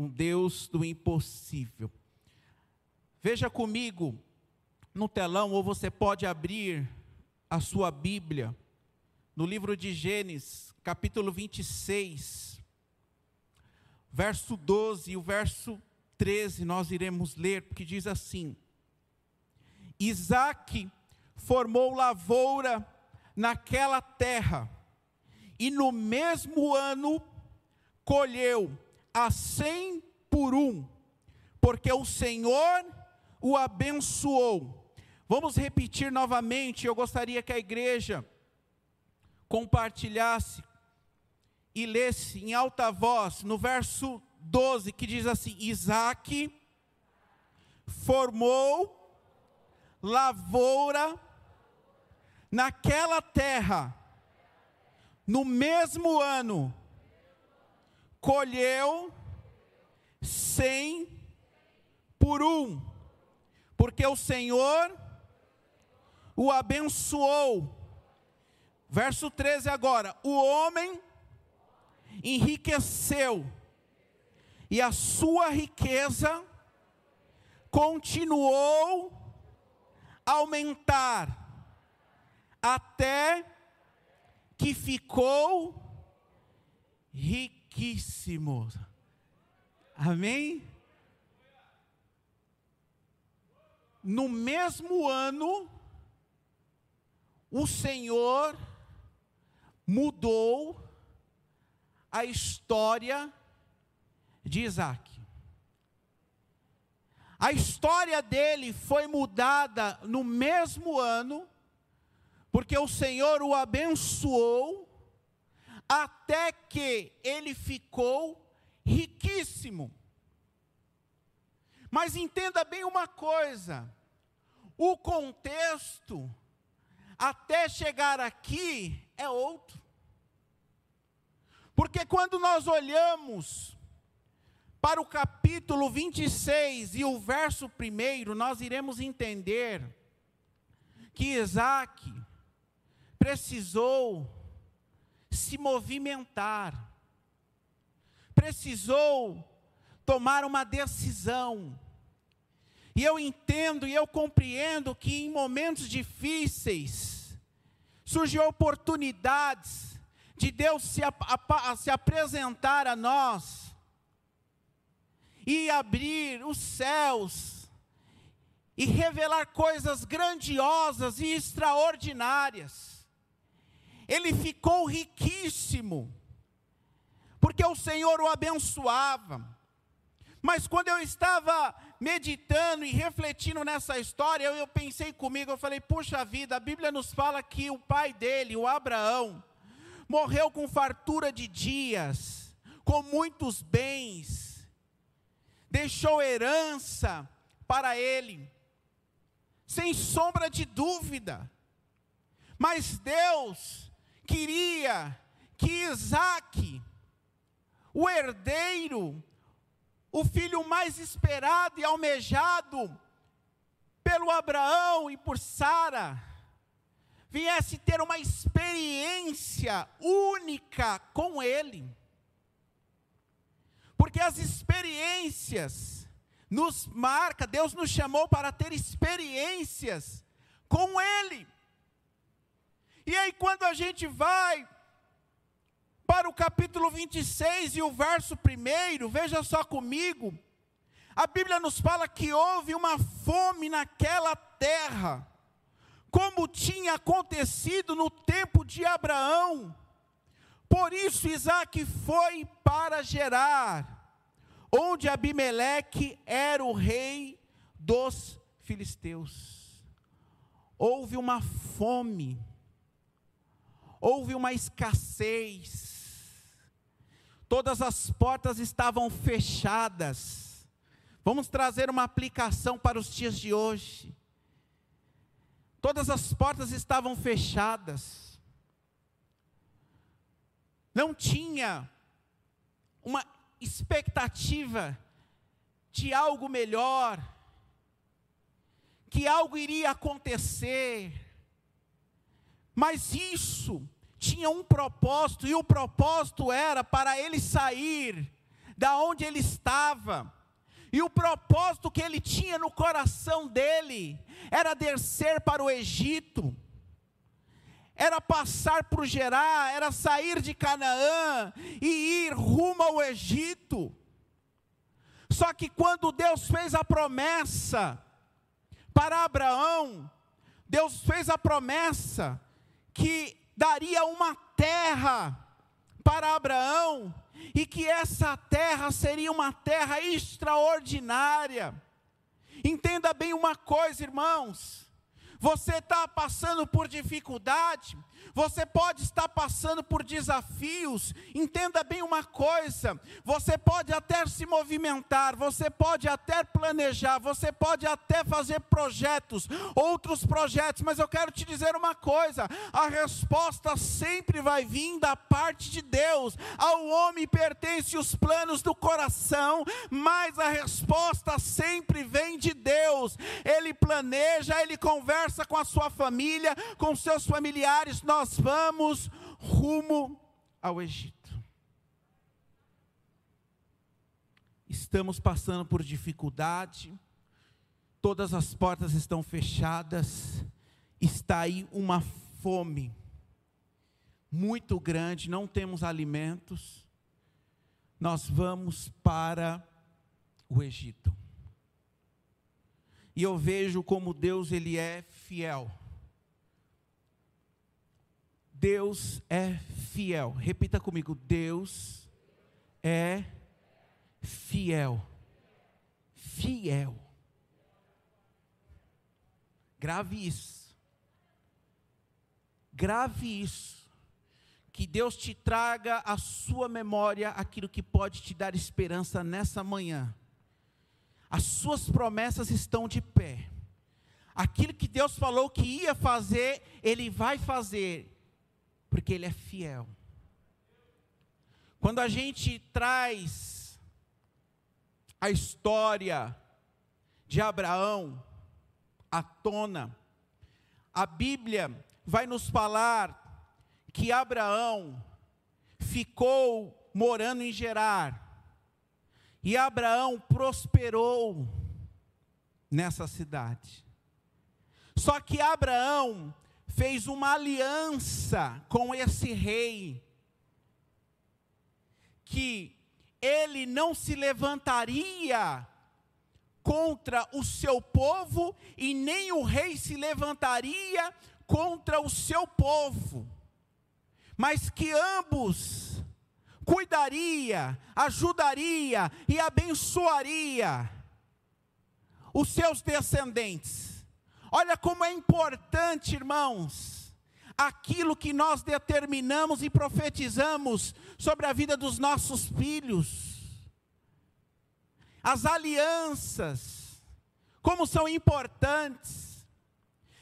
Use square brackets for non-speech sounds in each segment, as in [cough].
um Deus do impossível. Veja comigo no telão, ou você pode abrir a sua Bíblia, no livro de Gênesis, capítulo 26, verso 12 e o verso 13, nós iremos ler, porque diz assim: Isaac formou lavoura naquela terra, e no mesmo ano colheu a cem por um, porque o Senhor o abençoou. Vamos repetir novamente, eu gostaria que a igreja compartilhasse e lesse em alta voz no verso 12, que diz assim: Isaac formou lavoura naquela terra, no mesmo ano, colheu cem por um, porque o Senhor o abençoou. Verso 13 agora: o homem enriqueceu, e a sua riqueza continuou a aumentar, até que ficou riquíssimo. Amém? No mesmo ano, o Senhor mudou a história de Isaac. A história dele foi mudada no mesmo ano, porque o Senhor o abençoou, até que ele ficou riquíssimo. Mas entenda bem uma coisa: o contexto, até chegar aqui, é outro. Porque quando nós olhamos para o capítulo 26 e o verso 1, nós iremos entender que Isaac precisou se movimentar, precisou tomar uma decisão. E eu entendo e eu compreendo que em momentos difíceis surgem oportunidades de Deus se, se apresentar a nós e abrir os céus e revelar coisas grandiosas e extraordinárias. Ele ficou riquíssimo, porque o Senhor o abençoava. Mas quando eu estava meditando e refletindo nessa história, eu, eu, pensei comigo, eu falei, puxa vida, a Bíblia nos fala que o pai dele, o Abraão, morreu com fartura de dias, com muitos bens, deixou herança para ele, sem sombra de dúvida. Mas Deus queria que Isaac, o herdeiro, o filho mais esperado e almejado pelo Abraão e por Sara, viesse ter uma experiência única com Ele. Porque as experiências nos marca, Deus nos chamou para ter experiências com Ele. E aí quando a gente vai para o capítulo 26 e o verso 1, veja só comigo. A Bíblia nos fala que houve uma fome naquela terra, como tinha acontecido no tempo de Abraão. Por isso Isaac foi para Gerar, onde Abimeleque era o rei dos filisteus. Houve uma fome, houve uma escassez, todas as portas estavam fechadas. Vamos trazer uma aplicação para os dias de hoje. Todas as portas estavam fechadas. Não tinha uma expectativa de algo melhor, que algo iria acontecer. Mas isso tinha um propósito, e o propósito era para ele sair da onde ele estava. E o propósito que ele tinha no coração dele era descer para o Egito, era passar por Gerá, era sair de Canaã e ir rumo ao Egito. Só que quando Deus fez a promessa para Abraão, Deus fez a promessa que daria uma terra para Abraão e que essa terra seria uma terra extraordinária. Entenda bem uma coisa, irmãos. Você está passando por dificuldade, você pode estar passando por desafios. Entenda bem uma coisa: você pode até se movimentar, você pode até planejar, você pode até fazer projetos, outros projetos, mas eu quero te dizer uma coisa: a resposta sempre vai vir da parte de Deus. Ao homem pertence os planos do coração, mas a resposta sempre vem de Deus. Ele planeja, ele conversa com a sua família, com seus familiares. Nós nós vamos rumo ao Egito. Estamos passando por dificuldade, todas as portas estão fechadas, está aí uma fome muito grande, não temos alimentos. Nós vamos para o Egito. E eu vejo como Deus ele é fiel. Deus é fiel. Repita comigo: Deus é fiel. Fiel. Grave isso. Grave isso. Que Deus te traga à sua memória aquilo que pode te dar esperança nessa manhã. As suas promessas estão de pé. Aquilo que Deus falou que ia fazer, Ele vai fazer porque Ele é fiel. Quando a gente traz a história de Abraão à tona, a Bíblia vai nos falar que Abraão ficou morando em Gerar, e Abraão prosperou nessa cidade. Só que Abraão fez uma aliança com esse rei, que ele não se levantaria contra o seu povo e nem o rei se levantaria contra o seu povo, mas que ambos cuidaria, ajudaria e abençoaria os seus descendentes. Olha como é importante, irmãos, aquilo que nós determinamos e profetizamos sobre a vida dos nossos filhos. As alianças, como são importantes.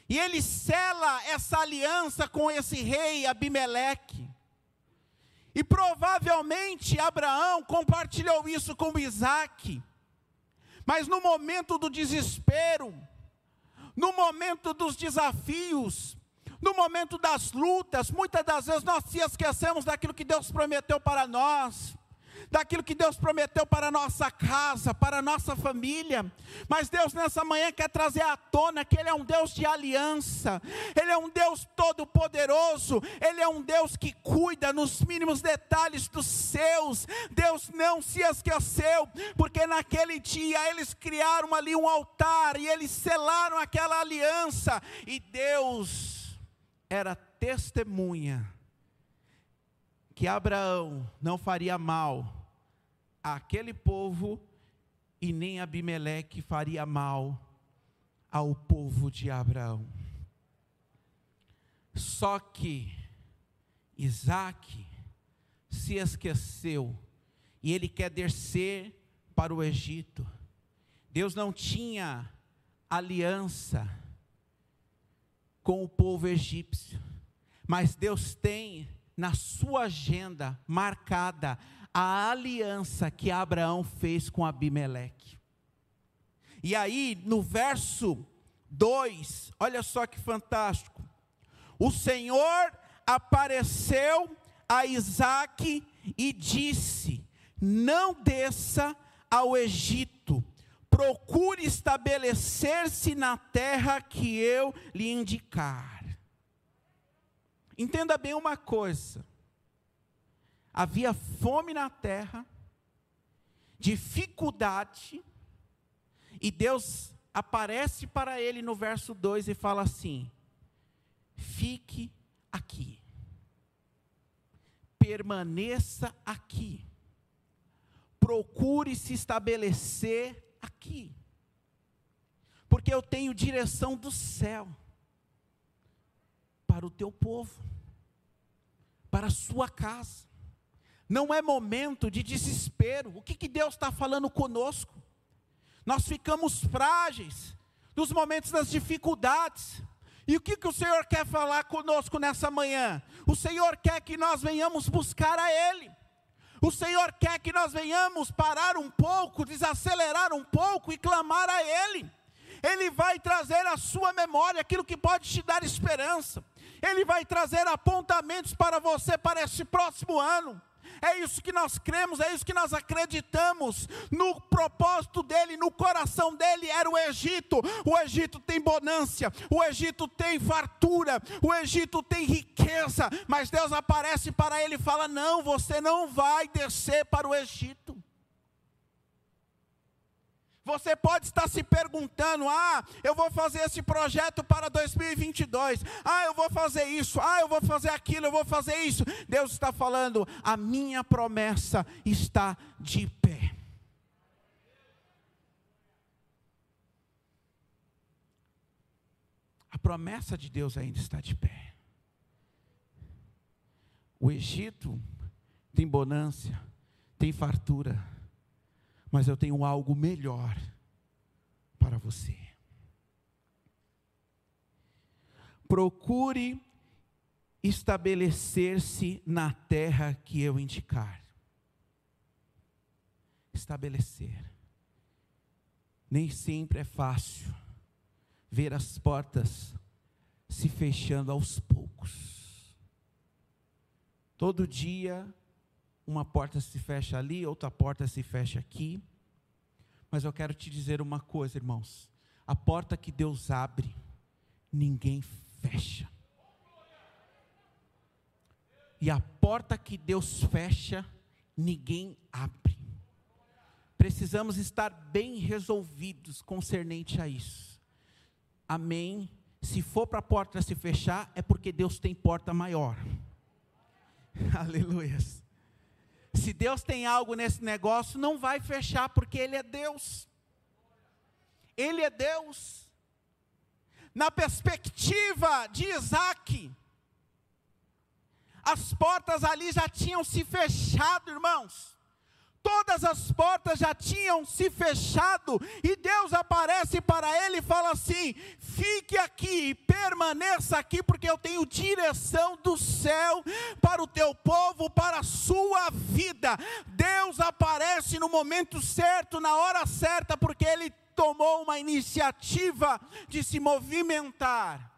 E ele sela essa aliança com esse rei Abimeleque. E provavelmente Abraão compartilhou isso com Isaac. Mas no momento do desespero, no momento dos desafios, no momento das lutas, muitas das vezes nós se esquecemos daquilo que Deus prometeu para nós, daquilo que Deus prometeu para a nossa casa, para a nossa família. Mas Deus nessa manhã quer trazer à tona que Ele é um Deus de aliança, Ele é um Deus todo-poderoso, Ele é um Deus que cuida nos mínimos detalhes dos seus. Deus não se esqueceu, porque naquele dia eles criaram ali um altar e eles selaram aquela aliança, e Deus era testemunha que Abraão não faria mal àquele povo e nem Abimeleque faria mal ao povo de Abraão. Só que Isaac se esqueceu e ele quer descer para o Egito. Deus não tinha aliança com o povo egípcio, mas Deus tem na sua agenda marcada a aliança que Abraão fez com Abimeleque. E aí, no verso 2, olha só que fantástico. O Senhor apareceu a Isaac e disse: não desça ao Egito, procure estabelecer-se na terra que eu lhe indicar. Entenda bem uma coisa: havia fome na terra, dificuldade, e Deus aparece para ele no verso 2 e fala assim: fique aqui, permaneça aqui, procure se estabelecer aqui, porque eu tenho direção do céu para o teu povo, para a sua casa. Não é momento de desespero. O que, que Deus está falando conosco? Nós ficamos frágeis nos momentos das dificuldades. E o que, que o Senhor quer falar conosco nessa manhã? O Senhor quer que nós venhamos buscar a Ele. O Senhor quer que nós venhamos parar um pouco, desacelerar um pouco e clamar a Ele. Ele vai trazer à sua memória aquilo que pode te dar esperança. Ele vai trazer apontamentos para você para esse próximo ano. É isso que nós cremos, é isso que nós acreditamos. No propósito dele, no coração dele era o Egito. O Egito tem bonância, o Egito tem fartura, o Egito tem riqueza. Mas Deus aparece para ele e fala: Não, você não vai descer para o Egito. Você pode estar se perguntando: ah, eu vou fazer esse projeto para 2022. Ah, eu vou fazer isso. Ah, eu vou fazer aquilo. Eu vou fazer isso. Deus está falando: a minha promessa está de pé. A promessa de Deus ainda está de pé. O Egito tem bonância, tem fartura mas eu tenho algo melhor para você. Procure estabelecer-se na terra que eu indicar. Estabelecer. Nem sempre é fácil ver as portas se fechando aos poucos. Todo dia uma porta se fecha ali, outra porta se fecha aqui. Mas eu quero te dizer uma coisa, irmãos: a porta que Deus abre, ninguém fecha. E a porta que Deus fecha, ninguém abre. Precisamos estar bem resolvidos concernente a isso. Amém. Se for para a porta se fechar, é porque Deus tem porta maior. [laughs] Aleluia. Se Deus tem algo nesse negócio, não vai fechar, porque Ele é Deus. Ele é Deus. Na perspectiva de Isaac, as portas ali já tinham se fechado, irmãos todas as portas já tinham se fechado, e Deus aparece para ele e fala assim: fique aqui, permaneça aqui, porque eu tenho direção do céu para o teu povo, para a sua vida. Deus aparece no momento certo, na hora certa, porque ele tomou uma iniciativa de se movimentar.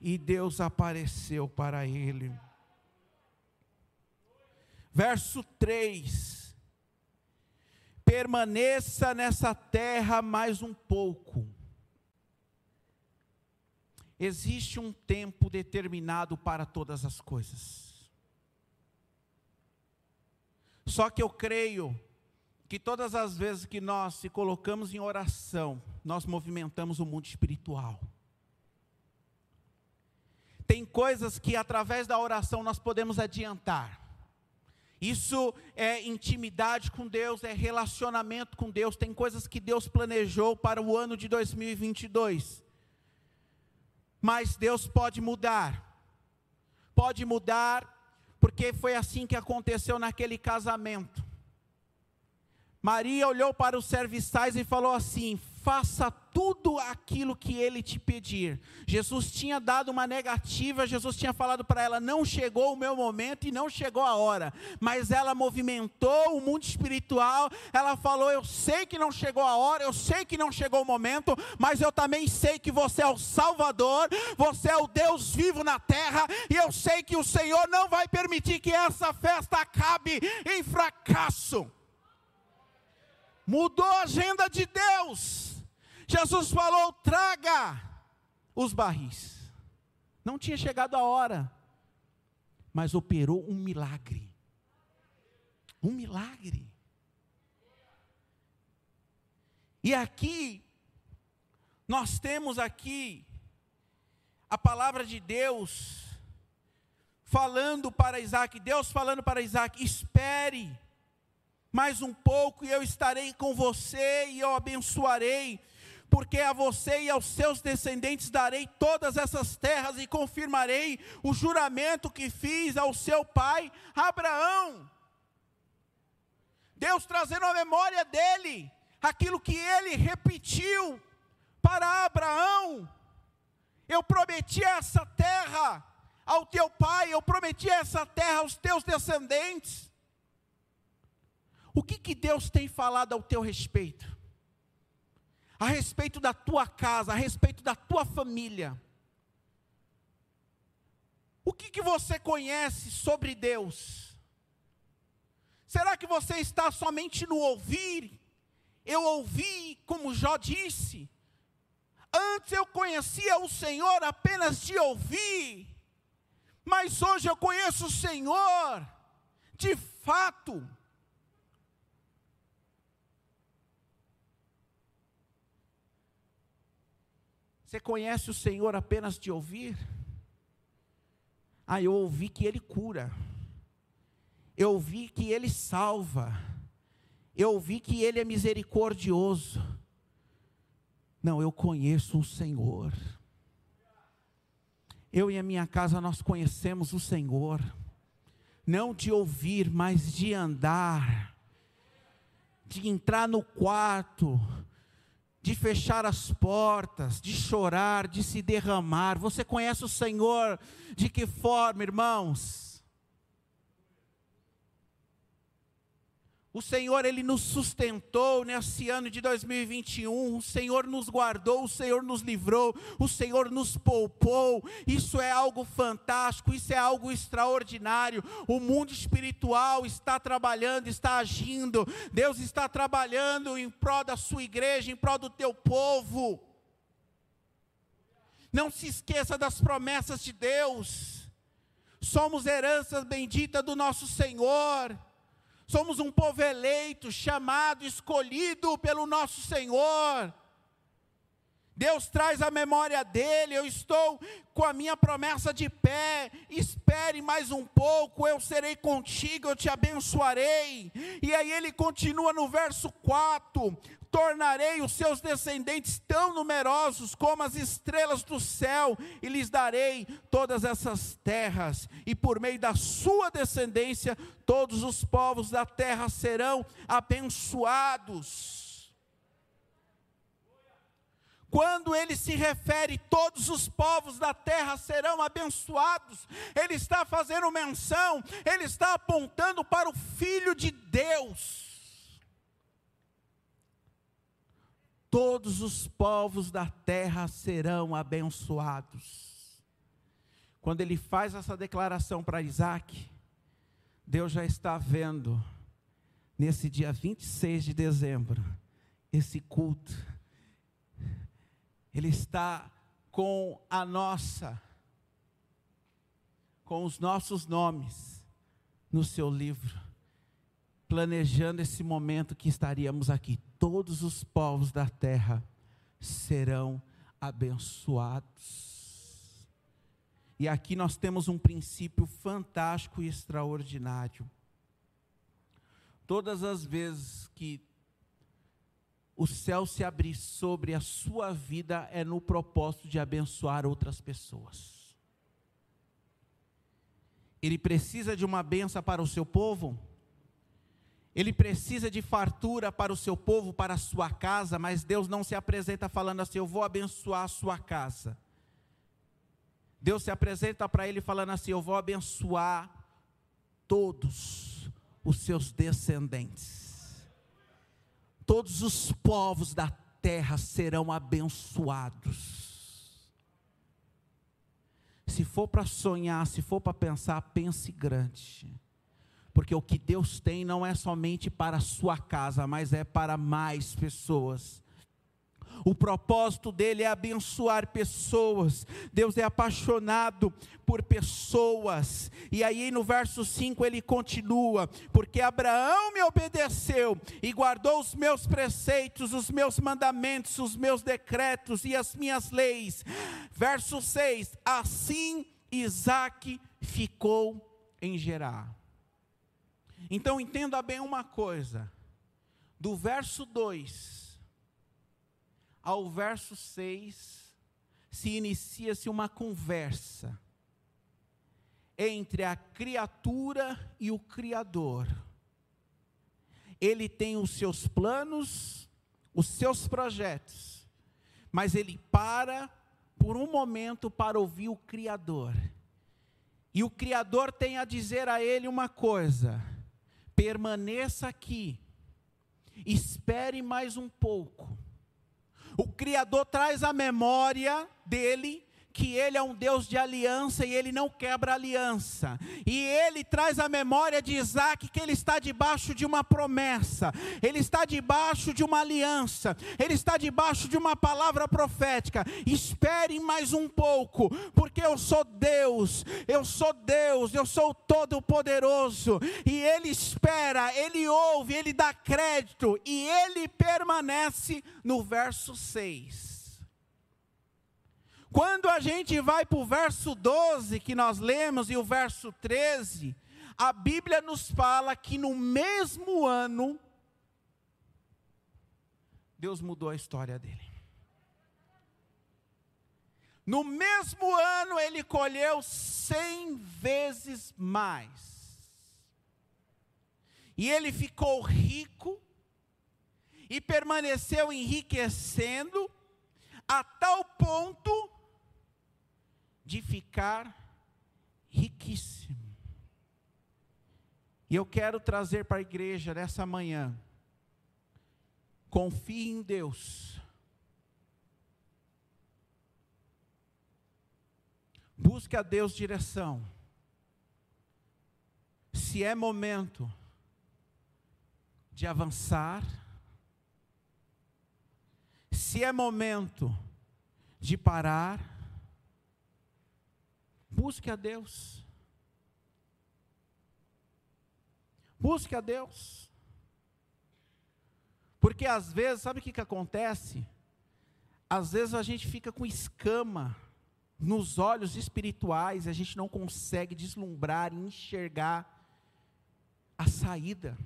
E Deus apareceu para ele. Verso 3 permaneça nessa terra mais um pouco. Existe um tempo determinado para todas as coisas. Só que eu creio que todas as vezes que nós se colocamos em oração, nós movimentamos o mundo espiritual. Tem coisas que através da oração nós podemos adiantar. Isso é intimidade com Deus, é relacionamento com Deus. Tem coisas que Deus planejou para o ano de 2022. Mas Deus pode mudar. Pode mudar, porque foi assim que aconteceu naquele casamento. Maria olhou para os serviçais e falou assim: faça tudo aquilo que ele te pedir. Jesus tinha dado uma negativa, Jesus tinha falado para ela: não chegou o meu momento e não chegou a hora. Mas ela movimentou o mundo espiritual, ela falou: eu sei que não chegou a hora, eu sei que não chegou o momento, mas eu também sei que você é o Salvador, você é o Deus vivo na terra, e eu sei que o Senhor não vai permitir que essa festa acabe em fracasso mudou a agenda de Deus. Jesus falou: traga os barris. Não tinha chegado a hora, mas operou um milagre. Um milagre. E aqui, nós temos aqui a palavra de Deus falando para Isaac, Deus falando para Isaac: espere mais um pouco e eu estarei com você e eu abençoarei, porque a você e aos seus descendentes darei todas essas terras e confirmarei o juramento que fiz ao seu pai Abraão. Deus trazendo a memória dele, aquilo que ele repetiu para Abraão. Eu prometi essa terra ao teu pai, eu prometi essa terra aos teus descendentes. O que, que Deus tem falado ao teu respeito? A respeito da tua casa, a respeito da tua família. O que, que você conhece sobre Deus? Será que você está somente no ouvir? Eu ouvi, como Jó disse. Antes eu conhecia o Senhor apenas de ouvir, mas hoje eu conheço o Senhor de fato. Você conhece o Senhor apenas de ouvir? Ah, eu ouvi que Ele cura. Eu ouvi que Ele salva. Eu ouvi que Ele é misericordioso. Não, eu conheço o Senhor. Eu e a minha casa nós conhecemos o Senhor. Não de ouvir, mas de andar. De entrar no quarto de fechar as portas, de chorar, de se derramar. Você conhece o Senhor de que forma, irmãos? O Senhor, Ele nos sustentou nesse ano de 2021, o Senhor nos guardou, o Senhor nos livrou, o Senhor nos poupou. Isso é algo fantástico, isso é algo extraordinário. O mundo espiritual está trabalhando, está agindo. Deus está trabalhando em prol da sua igreja, em prol do teu povo. Não se esqueça das promessas de Deus. Somos herança bendita do nosso Senhor. Somos um povo eleito, chamado, escolhido pelo nosso Senhor. Deus traz a memória dele, eu estou com a minha promessa de pé, espere mais um pouco, eu serei contigo, eu te abençoarei. E aí ele continua no verso 4: tornarei os seus descendentes tão numerosos como as estrelas do céu, e lhes darei todas essas terras, e por meio da sua descendência, todos os povos da terra serão abençoados. Quando ele se refere, todos os povos da terra serão abençoados, ele está fazendo menção, ele está apontando para o Filho de Deus. Todos os povos da terra serão abençoados. Quando ele faz essa declaração para Isaac, Deus já está vendo, nesse dia 26 de dezembro, esse culto ele está com a nossa, com os nossos nomes no seu livro, planejando esse momento que estaríamos aqui. Todos os povos da terra serão abençoados. E aqui nós temos um princípio fantástico e extraordinário. Todas as vezes que o céu se abrir sobre a sua vida é no propósito de abençoar outras pessoas. Ele precisa de uma benção para o seu povo? Ele precisa de fartura para o seu povo, para a sua casa, mas Deus não se apresenta falando assim: Eu vou abençoar a sua casa. Deus se apresenta para ele falando assim: Eu vou abençoar todos os seus descendentes. Todos os povos da terra serão abençoados. Se for para sonhar, se for para pensar, pense grande porque o que Deus tem não é somente para a sua casa, mas é para mais pessoas. O propósito dele é abençoar pessoas. Deus é apaixonado por pessoas. E aí no verso 5 ele continua: Porque Abraão me obedeceu e guardou os meus preceitos, os meus mandamentos, os meus decretos e as minhas leis. Verso 6: Assim Isaac ficou em Gerar. Então entenda bem uma coisa: do verso 2 ao verso 6 se inicia-se uma conversa entre a criatura e o Criador. Ele tem os seus planos, os seus projetos, mas ele para por um momento para ouvir o Criador. E o Criador tem a dizer a ele uma coisa: permaneça aqui, espere mais um pouco. O Criador traz a memória dele que ele é um Deus de aliança e ele não quebra aliança. E ele traz a memória de Isaac que ele está debaixo de uma promessa, ele está debaixo de uma aliança, ele está debaixo de uma palavra profética. Espere mais um pouco, porque eu sou Deus, eu sou Deus, eu sou todo-poderoso. E ele espera, ele ouve, ele dá crédito e ele permanece no verso 6 quando a gente vai para o verso 12 que nós lemos e o verso 13, a Bíblia nos fala que no mesmo ano, Deus mudou a história dele. No mesmo ano, ele colheu cem vezes mais. E ele ficou rico e permaneceu enriquecendo a tal ponto de ficar riquíssimo. E eu quero trazer para a igreja nessa manhã. Confie em Deus. Busque a Deus direção. Se é momento de avançar, se é momento de parar, Busque a Deus. Busque a Deus. Porque às vezes, sabe o que, que acontece? Às vezes a gente fica com escama nos olhos espirituais, a gente não consegue deslumbrar e enxergar a saída.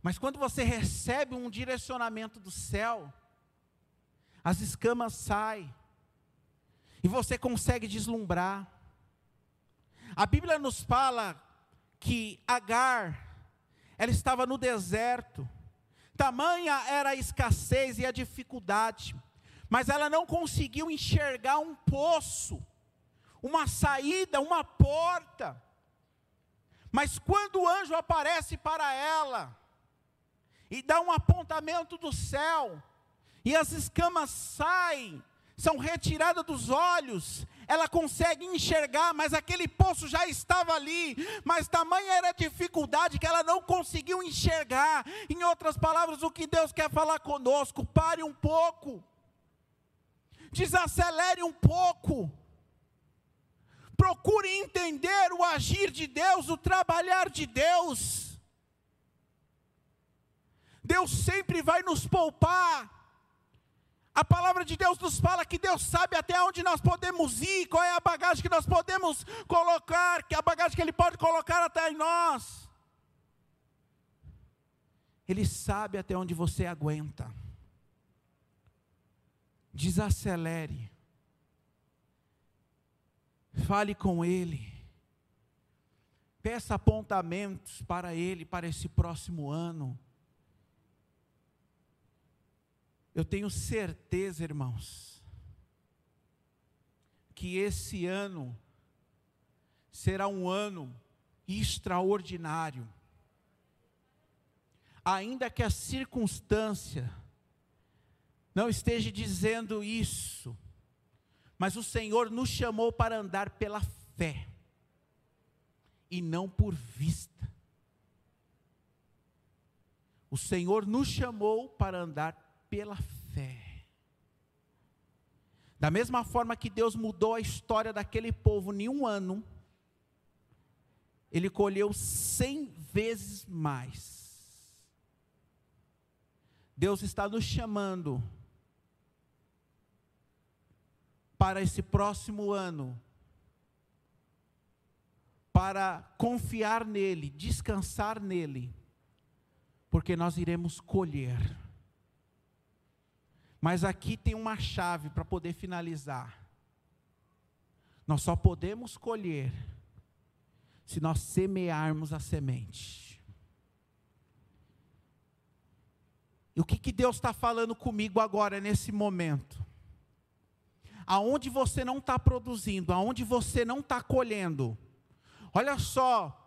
Mas quando você recebe um direcionamento do céu, as escamas saem, e você consegue deslumbrar. A Bíblia nos fala que Agar, ela estava no deserto, tamanha era a escassez e a dificuldade, mas ela não conseguiu enxergar um poço, uma saída, uma porta. Mas quando o anjo aparece para ela e dá um apontamento do céu, e as escamas saem, são retiradas dos olhos, ela consegue enxergar, mas aquele poço já estava ali, mas tamanha era a dificuldade que ela não conseguiu enxergar. Em outras palavras, o que Deus quer falar conosco, pare um pouco, desacelere um pouco, procure entender o agir de Deus, o trabalhar de Deus. Deus sempre vai nos poupar a palavra de Deus nos fala que Deus sabe até onde nós podemos ir, qual é a bagagem que nós podemos colocar, que é a bagagem que Ele pode colocar até em nós. Ele sabe até onde você aguenta. Desacelere. Fale com Ele. Peça apontamentos para Ele, para esse próximo ano. Eu tenho certeza, irmãos, que esse ano será um ano extraordinário. Ainda que a circunstância não esteja dizendo isso, mas o Senhor nos chamou para andar pela fé e não por vista. O Senhor nos chamou para andar pela fé. Da mesma forma que Deus mudou a história daquele povo em um ano, Ele colheu cem vezes mais. Deus está nos chamando para esse próximo ano para confiar nele, descansar nele, porque nós iremos colher. Mas aqui tem uma chave para poder finalizar. Nós só podemos colher se nós semearmos a semente. E o que, que Deus está falando comigo agora, nesse momento? Aonde você não está produzindo, aonde você não está colhendo, Olha só,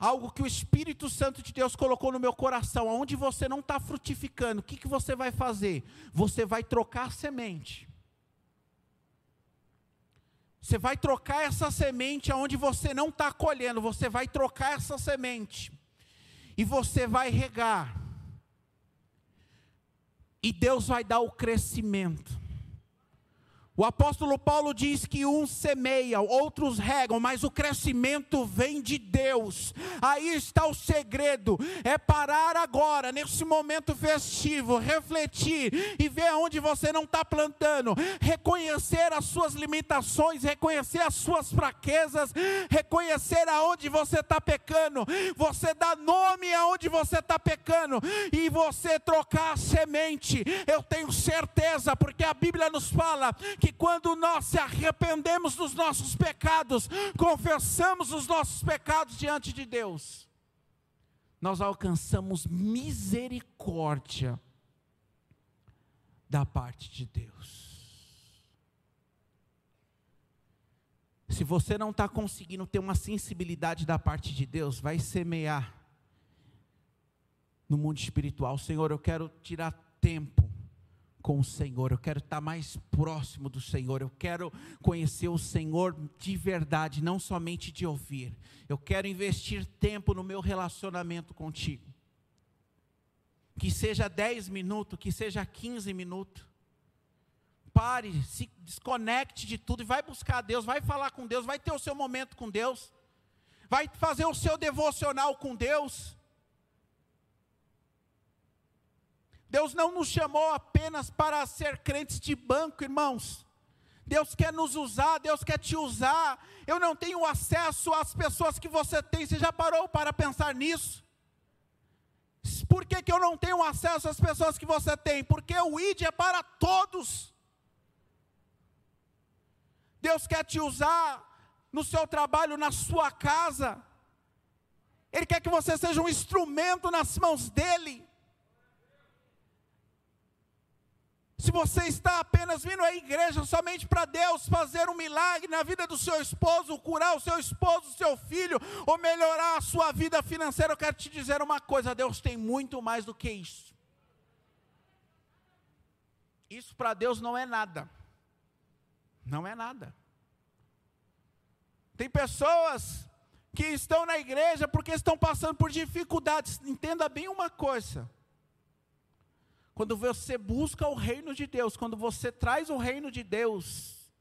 algo que o Espírito Santo de Deus colocou no meu coração, aonde você não está frutificando, o que, que você vai fazer? Você vai trocar a semente. Você vai trocar essa semente aonde você não está colhendo, você vai trocar essa semente. E você vai regar. E Deus vai dar o crescimento. O apóstolo Paulo diz que uns semeiam, outros regam, mas o crescimento vem de Deus. Aí está o segredo: é parar agora, nesse momento festivo, refletir e ver onde você não está plantando, reconhecer as suas limitações, reconhecer as suas fraquezas, reconhecer aonde você está pecando, você dá nome aonde você está pecando e você trocar a semente. Eu tenho certeza, porque a Bíblia nos fala que que quando nós se arrependemos dos nossos pecados, confessamos os nossos pecados diante de Deus, nós alcançamos misericórdia da parte de Deus. Se você não está conseguindo ter uma sensibilidade da parte de Deus, vai semear no mundo espiritual. Senhor, eu quero tirar tempo com o Senhor, eu quero estar mais próximo do Senhor, eu quero conhecer o Senhor de verdade, não somente de ouvir. Eu quero investir tempo no meu relacionamento contigo. Que seja 10 minutos, que seja 15 minutos. Pare, se desconecte de tudo e vai buscar Deus, vai falar com Deus, vai ter o seu momento com Deus, vai fazer o seu devocional com Deus Deus não nos chamou apenas para ser crentes de banco, irmãos. Deus quer nos usar, Deus quer te usar. Eu não tenho acesso às pessoas que você tem. Você já parou para pensar nisso? Por que, que eu não tenho acesso às pessoas que você tem? Porque o ID é para todos. Deus quer te usar no seu trabalho, na sua casa. Ele quer que você seja um instrumento nas mãos dEle. Se você está apenas vindo à igreja somente para Deus fazer um milagre na vida do seu esposo, curar o seu esposo, o seu filho, ou melhorar a sua vida financeira, eu quero te dizer uma coisa: Deus tem muito mais do que isso. Isso para Deus não é nada. Não é nada. Tem pessoas que estão na igreja porque estão passando por dificuldades. Entenda bem uma coisa quando você busca o reino de Deus, quando você traz o reino de Deus,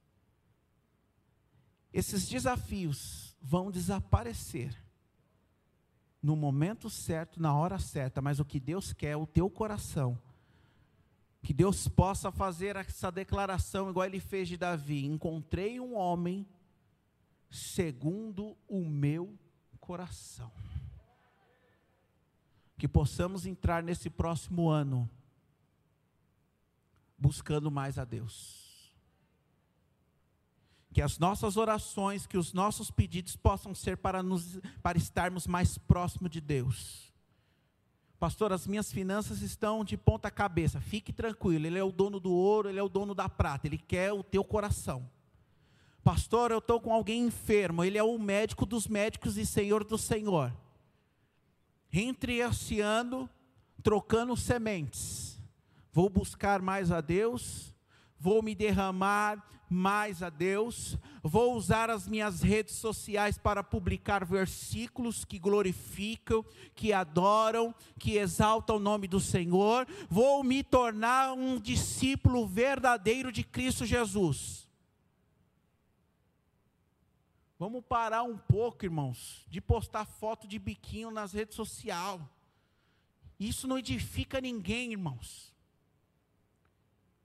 esses desafios vão desaparecer no momento certo, na hora certa, mas o que Deus quer é o teu coração. Que Deus possa fazer essa declaração, igual ele fez de Davi: Encontrei um homem segundo o meu coração. Que possamos entrar nesse próximo ano buscando mais a Deus. que as nossas orações, que os nossos pedidos possam ser para, nos, para estarmos mais próximos de Deus. Pastor, as minhas finanças estão de ponta cabeça. Fique tranquilo, Ele é o dono do ouro, Ele é o dono da prata, Ele quer o teu coração. Pastor, eu estou com alguém enfermo, Ele é o médico dos médicos e Senhor do Senhor. Entre esse ano, trocando sementes. Vou buscar mais a Deus, vou me derramar mais a Deus, vou usar as minhas redes sociais para publicar versículos que glorificam, que adoram, que exaltam o nome do Senhor, vou me tornar um discípulo verdadeiro de Cristo Jesus. Vamos parar um pouco, irmãos, de postar foto de biquinho nas redes sociais. Isso não edifica ninguém, irmãos.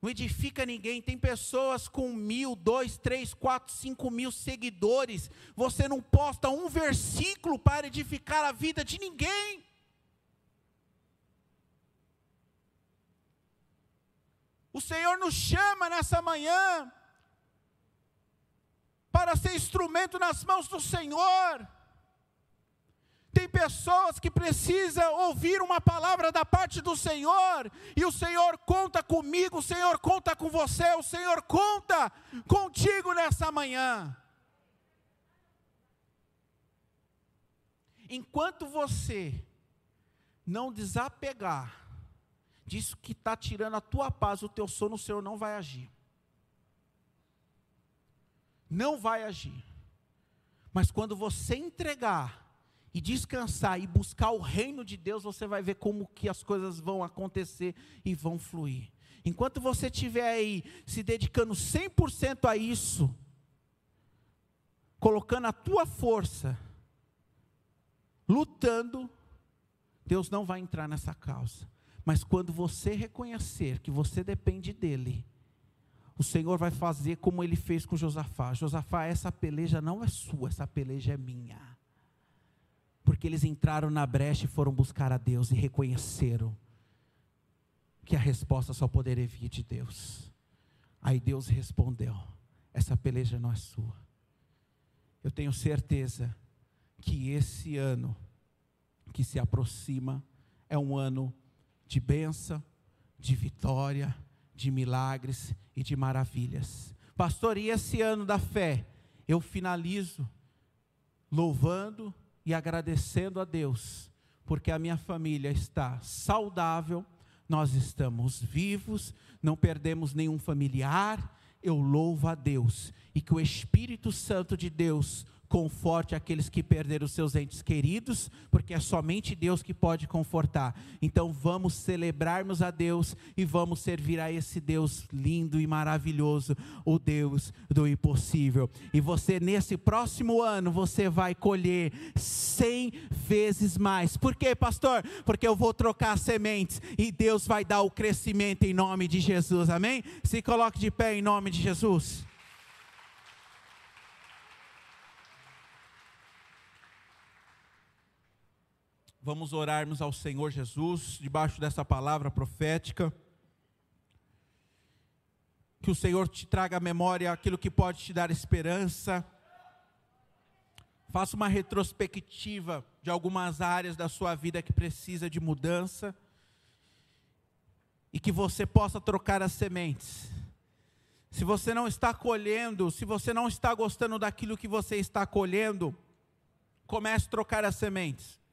Não edifica ninguém. Tem pessoas com mil, dois, três, quatro, cinco mil seguidores. Você não posta um versículo para edificar a vida de ninguém. O Senhor nos chama nessa manhã para ser instrumento nas mãos do Senhor. Tem pessoas que precisam ouvir uma palavra da parte do Senhor, e o Senhor conta comigo, o Senhor conta com você, o Senhor conta contigo nessa manhã. Enquanto você não desapegar disso que está tirando a tua paz, o teu sono, o Senhor não vai agir não vai agir. Mas quando você entregar e descansar e buscar o reino de Deus, você vai ver como que as coisas vão acontecer e vão fluir. Enquanto você estiver aí se dedicando 100% a isso, colocando a tua força, lutando, Deus não vai entrar nessa causa. Mas quando você reconhecer que você depende dEle, o Senhor vai fazer como ele fez com Josafá. Josafá, essa peleja não é sua, essa peleja é minha. Porque eles entraram na brecha e foram buscar a Deus e reconheceram que a resposta só poderia vir de Deus. Aí Deus respondeu: essa peleja não é sua. Eu tenho certeza que esse ano que se aproxima é um ano de bênção, de vitória, de milagres e de maravilhas. Pastor, e esse ano da fé? Eu finalizo louvando e agradecendo a Deus, porque a minha família está saudável, nós estamos vivos, não perdemos nenhum familiar. Eu louvo a Deus e que o Espírito Santo de Deus conforte aqueles que perderam seus entes queridos, porque é somente Deus que pode confortar. Então vamos celebrarmos a Deus e vamos servir a esse Deus lindo e maravilhoso, o Deus do impossível. E você nesse próximo ano você vai colher cem vezes mais. Por quê, pastor? Porque eu vou trocar sementes e Deus vai dar o crescimento em nome de Jesus. Amém? Se coloque de pé em nome de Jesus. Vamos orarmos ao Senhor Jesus, debaixo dessa palavra profética. Que o Senhor te traga à memória aquilo que pode te dar esperança. Faça uma retrospectiva de algumas áreas da sua vida que precisa de mudança. E que você possa trocar as sementes. Se você não está colhendo, se você não está gostando daquilo que você está colhendo, comece a trocar as sementes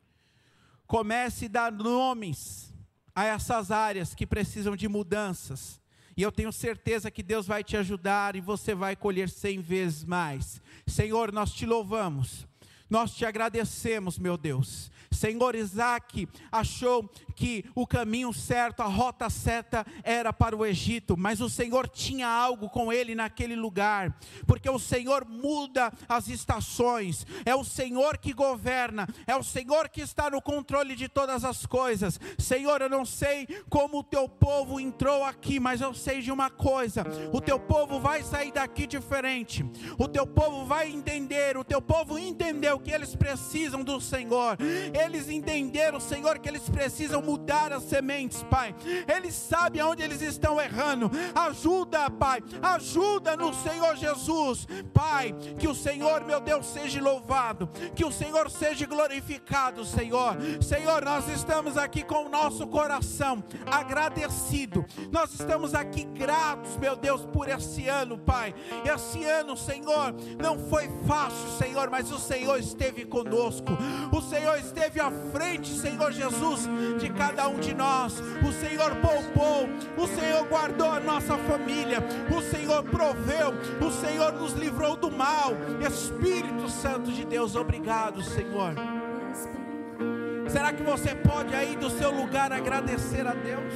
comece a dar nomes a essas áreas que precisam de mudanças. E eu tenho certeza que Deus vai te ajudar e você vai colher cem vezes mais. Senhor, nós te louvamos, nós te agradecemos, meu Deus. Senhor Isaac achou que o caminho certo, a rota certa era para o Egito, mas o Senhor tinha algo com ele naquele lugar, porque o Senhor muda as estações, é o Senhor que governa, é o Senhor que está no controle de todas as coisas. Senhor, eu não sei como o teu povo entrou aqui, mas eu sei de uma coisa: o teu povo vai sair daqui diferente, o teu povo vai entender, o teu povo entendeu que eles precisam do Senhor. Eles entenderam, Senhor, que eles precisam mudar as sementes, Pai. Eles sabem aonde eles estão errando. Ajuda, Pai. Ajuda no Senhor Jesus. Pai, que o Senhor, meu Deus, seja louvado. Que o Senhor seja glorificado, Senhor. Senhor, nós estamos aqui com o nosso coração agradecido. Nós estamos aqui gratos, meu Deus, por esse ano, Pai. Esse ano, Senhor, não foi fácil, Senhor, mas o Senhor esteve conosco. O Senhor esteve à frente, Senhor Jesus, de cada um de nós. O Senhor poupou, o Senhor guardou a nossa família, o Senhor proveu, o Senhor nos livrou do mal. Espírito Santo de Deus, obrigado, Senhor. Será que você pode aí do seu lugar agradecer a Deus?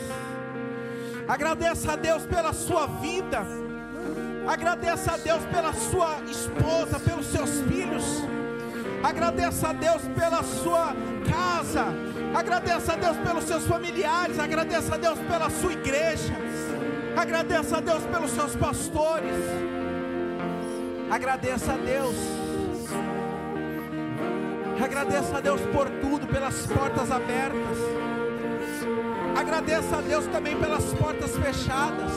Agradeça a Deus pela sua vida. Agradeça a Deus pela sua esposa, pelos seus filhos. Agradeça a Deus pela sua casa. Agradeça a Deus pelos seus familiares. Agradeça a Deus pela sua igreja. Agradeça a Deus pelos seus pastores. Agradeça a Deus. Agradeça a Deus por tudo, pelas portas abertas. Agradeça a Deus também pelas portas fechadas.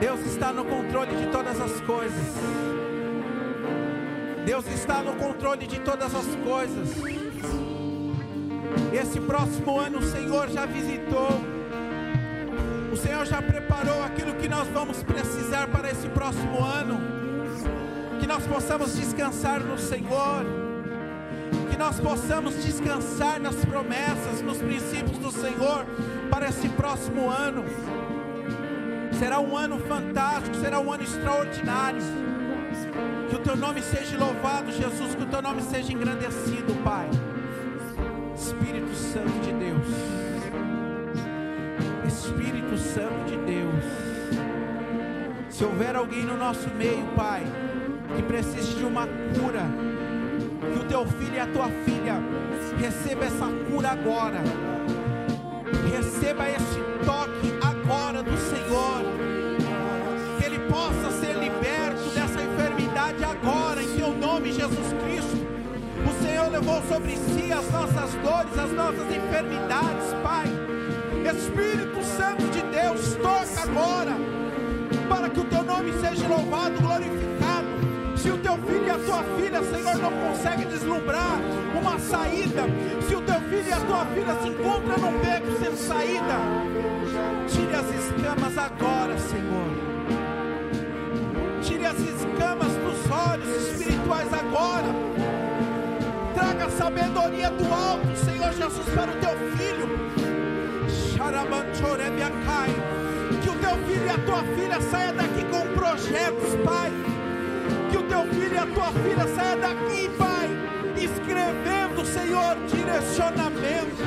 Deus está no controle de todas as coisas. Deus está no controle de todas as coisas. Esse próximo ano o Senhor já visitou. O Senhor já preparou aquilo que nós vamos precisar para esse próximo ano. Que nós possamos descansar no Senhor. Que nós possamos descansar nas promessas, nos princípios do Senhor para esse próximo ano. Será um ano fantástico, será um ano extraordinário. Que o teu nome seja louvado, Jesus, que o teu nome seja engrandecido, Pai. Espírito Santo de Deus. Espírito Santo de Deus. Se houver alguém no nosso meio, Pai, que precise de uma cura, que o teu filho e a tua filha receba essa cura agora. Receba esse levou sobre si as nossas dores, as nossas enfermidades, Pai. Espírito Santo de Deus, toca agora, para que o teu nome seja louvado, glorificado. Se o teu filho e a tua filha, Senhor, não conseguem deslumbrar uma saída, se o teu filho e a tua filha se encontram num beco sem saída, tire as escamas agora, Senhor. Tire as escamas dos olhos espirituais agora. A sabedoria do alto, Senhor Jesus, para o teu filho. Que o teu filho e a tua filha saia daqui com projetos, Pai. Que o teu filho e a tua filha saia daqui, Pai, escrevendo, Senhor, direcionamento,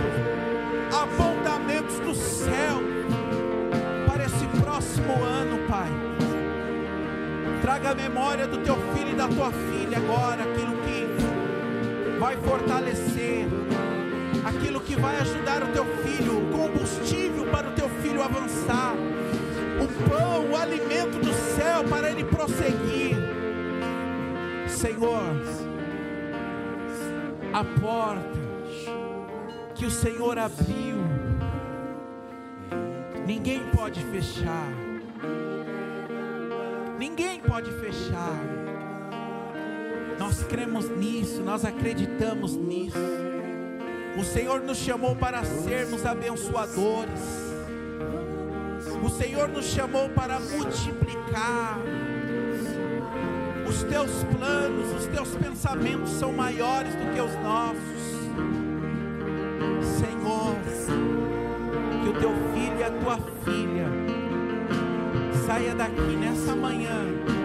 apontamentos do céu para esse próximo ano, Pai. Traga a memória do teu filho e da tua filha agora, aquilo vai fortalecer aquilo que vai ajudar o teu filho, o combustível para o teu filho avançar, o pão, o alimento do céu para ele prosseguir. Senhor, a porta que o Senhor abriu, ninguém pode fechar. Ninguém pode fechar. Nós cremos nisso, nós acreditamos nisso. O Senhor nos chamou para sermos abençoadores. O Senhor nos chamou para multiplicar. Os teus planos, os teus pensamentos são maiores do que os nossos. Senhor, que o teu filho e a tua filha saia daqui nessa manhã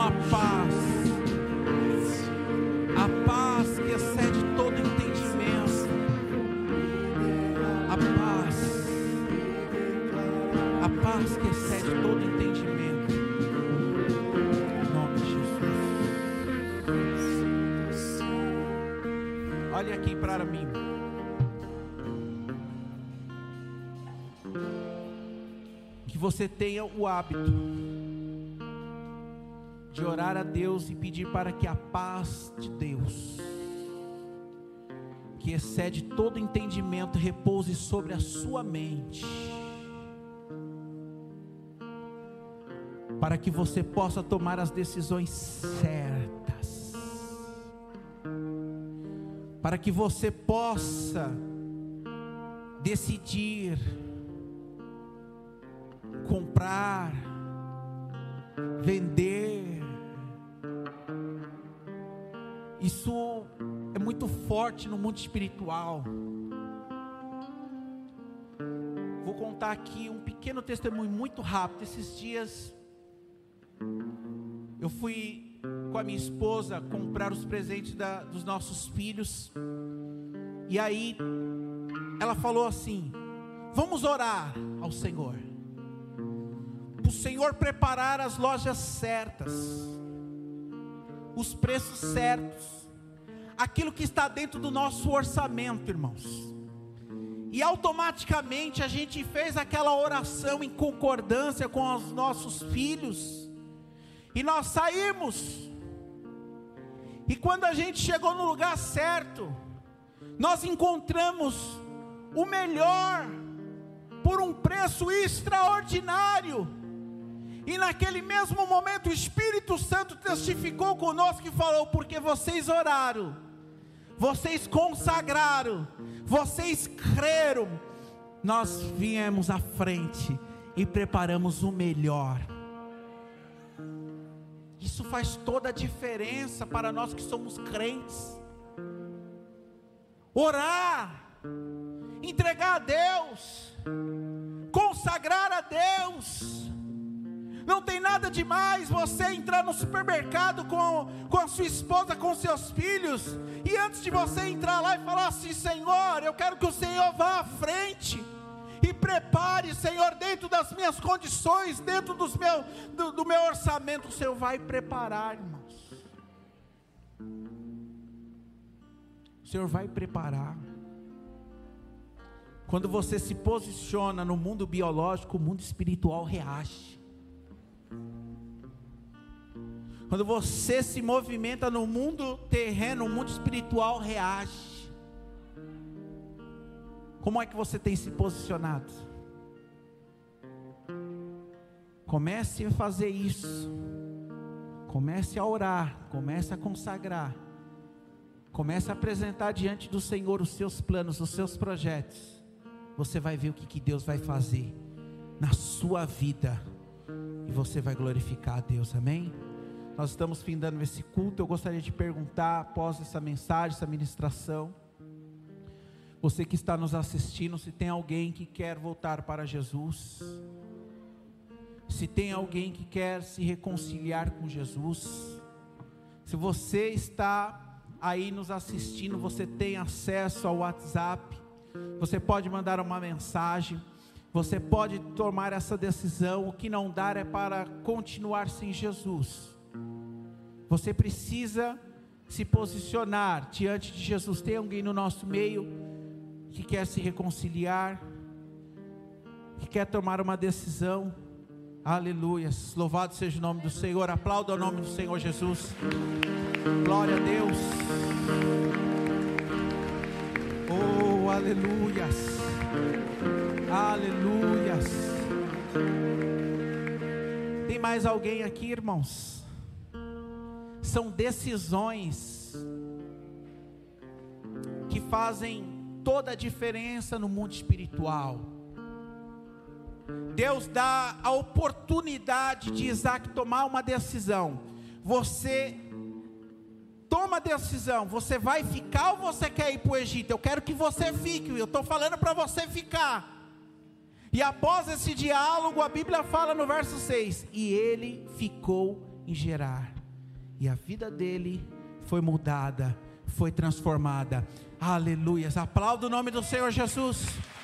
a paz, a paz que excede todo entendimento, a paz, a paz que excede todo entendimento, em nome de Jesus. Olhe aqui para mim. Que você tenha o hábito de orar a Deus e pedir para que a paz de Deus, que excede todo entendimento, repouse sobre a sua mente, para que você possa tomar as decisões certas, para que você possa decidir comprar, vender. Isso é muito forte no mundo espiritual. Vou contar aqui um pequeno testemunho muito rápido. Esses dias eu fui com a minha esposa comprar os presentes da, dos nossos filhos. E aí ela falou assim: Vamos orar ao Senhor. O Senhor preparar as lojas certas, os preços certos, aquilo que está dentro do nosso orçamento, irmãos. E automaticamente a gente fez aquela oração em concordância com os nossos filhos. E nós saímos. E quando a gente chegou no lugar certo, nós encontramos o melhor por um preço extraordinário. E naquele mesmo momento o Espírito Santo testificou conosco e falou: porque vocês oraram, vocês consagraram, vocês creram, nós viemos à frente e preparamos o melhor. Isso faz toda a diferença para nós que somos crentes. Orar, entregar a Deus, consagrar a Deus não tem nada demais você entrar no supermercado com, com a sua esposa, com seus filhos, e antes de você entrar lá e falar assim: Senhor, eu quero que o Senhor vá à frente e prepare, Senhor, dentro das minhas condições, dentro dos meu, do, do meu orçamento, o Senhor vai preparar, irmãos. O Senhor vai preparar. Quando você se posiciona no mundo biológico, o mundo espiritual reage. Quando você se movimenta no mundo terreno, o mundo espiritual reage. Como é que você tem se posicionado? Comece a fazer isso. Comece a orar, comece a consagrar. Comece a apresentar diante do Senhor os seus planos, os seus projetos. Você vai ver o que, que Deus vai fazer na sua vida. E você vai glorificar a Deus, amém? Nós estamos findando esse culto. Eu gostaria de perguntar, após essa mensagem, essa ministração, você que está nos assistindo, se tem alguém que quer voltar para Jesus, se tem alguém que quer se reconciliar com Jesus, se você está aí nos assistindo, você tem acesso ao WhatsApp, você pode mandar uma mensagem, você pode tomar essa decisão. O que não dar é para continuar sem Jesus. Você precisa se posicionar diante de Jesus. Tem alguém no nosso meio que quer se reconciliar, que quer tomar uma decisão. Aleluia. Louvado seja o nome do Senhor. Aplauda o nome do Senhor Jesus. Glória a Deus. Oh, aleluias. Aleluias. Tem mais alguém aqui, irmãos? são decisões que fazem toda a diferença no mundo espiritual. Deus dá a oportunidade de Isaac tomar uma decisão. Você toma a decisão: você vai ficar ou você quer ir para o Egito? Eu quero que você fique, eu estou falando para você ficar. E após esse diálogo, a Bíblia fala no verso 6: E ele ficou em Gerar e a vida dele foi mudada, foi transformada. Aleluias. Aplauda o nome do Senhor Jesus.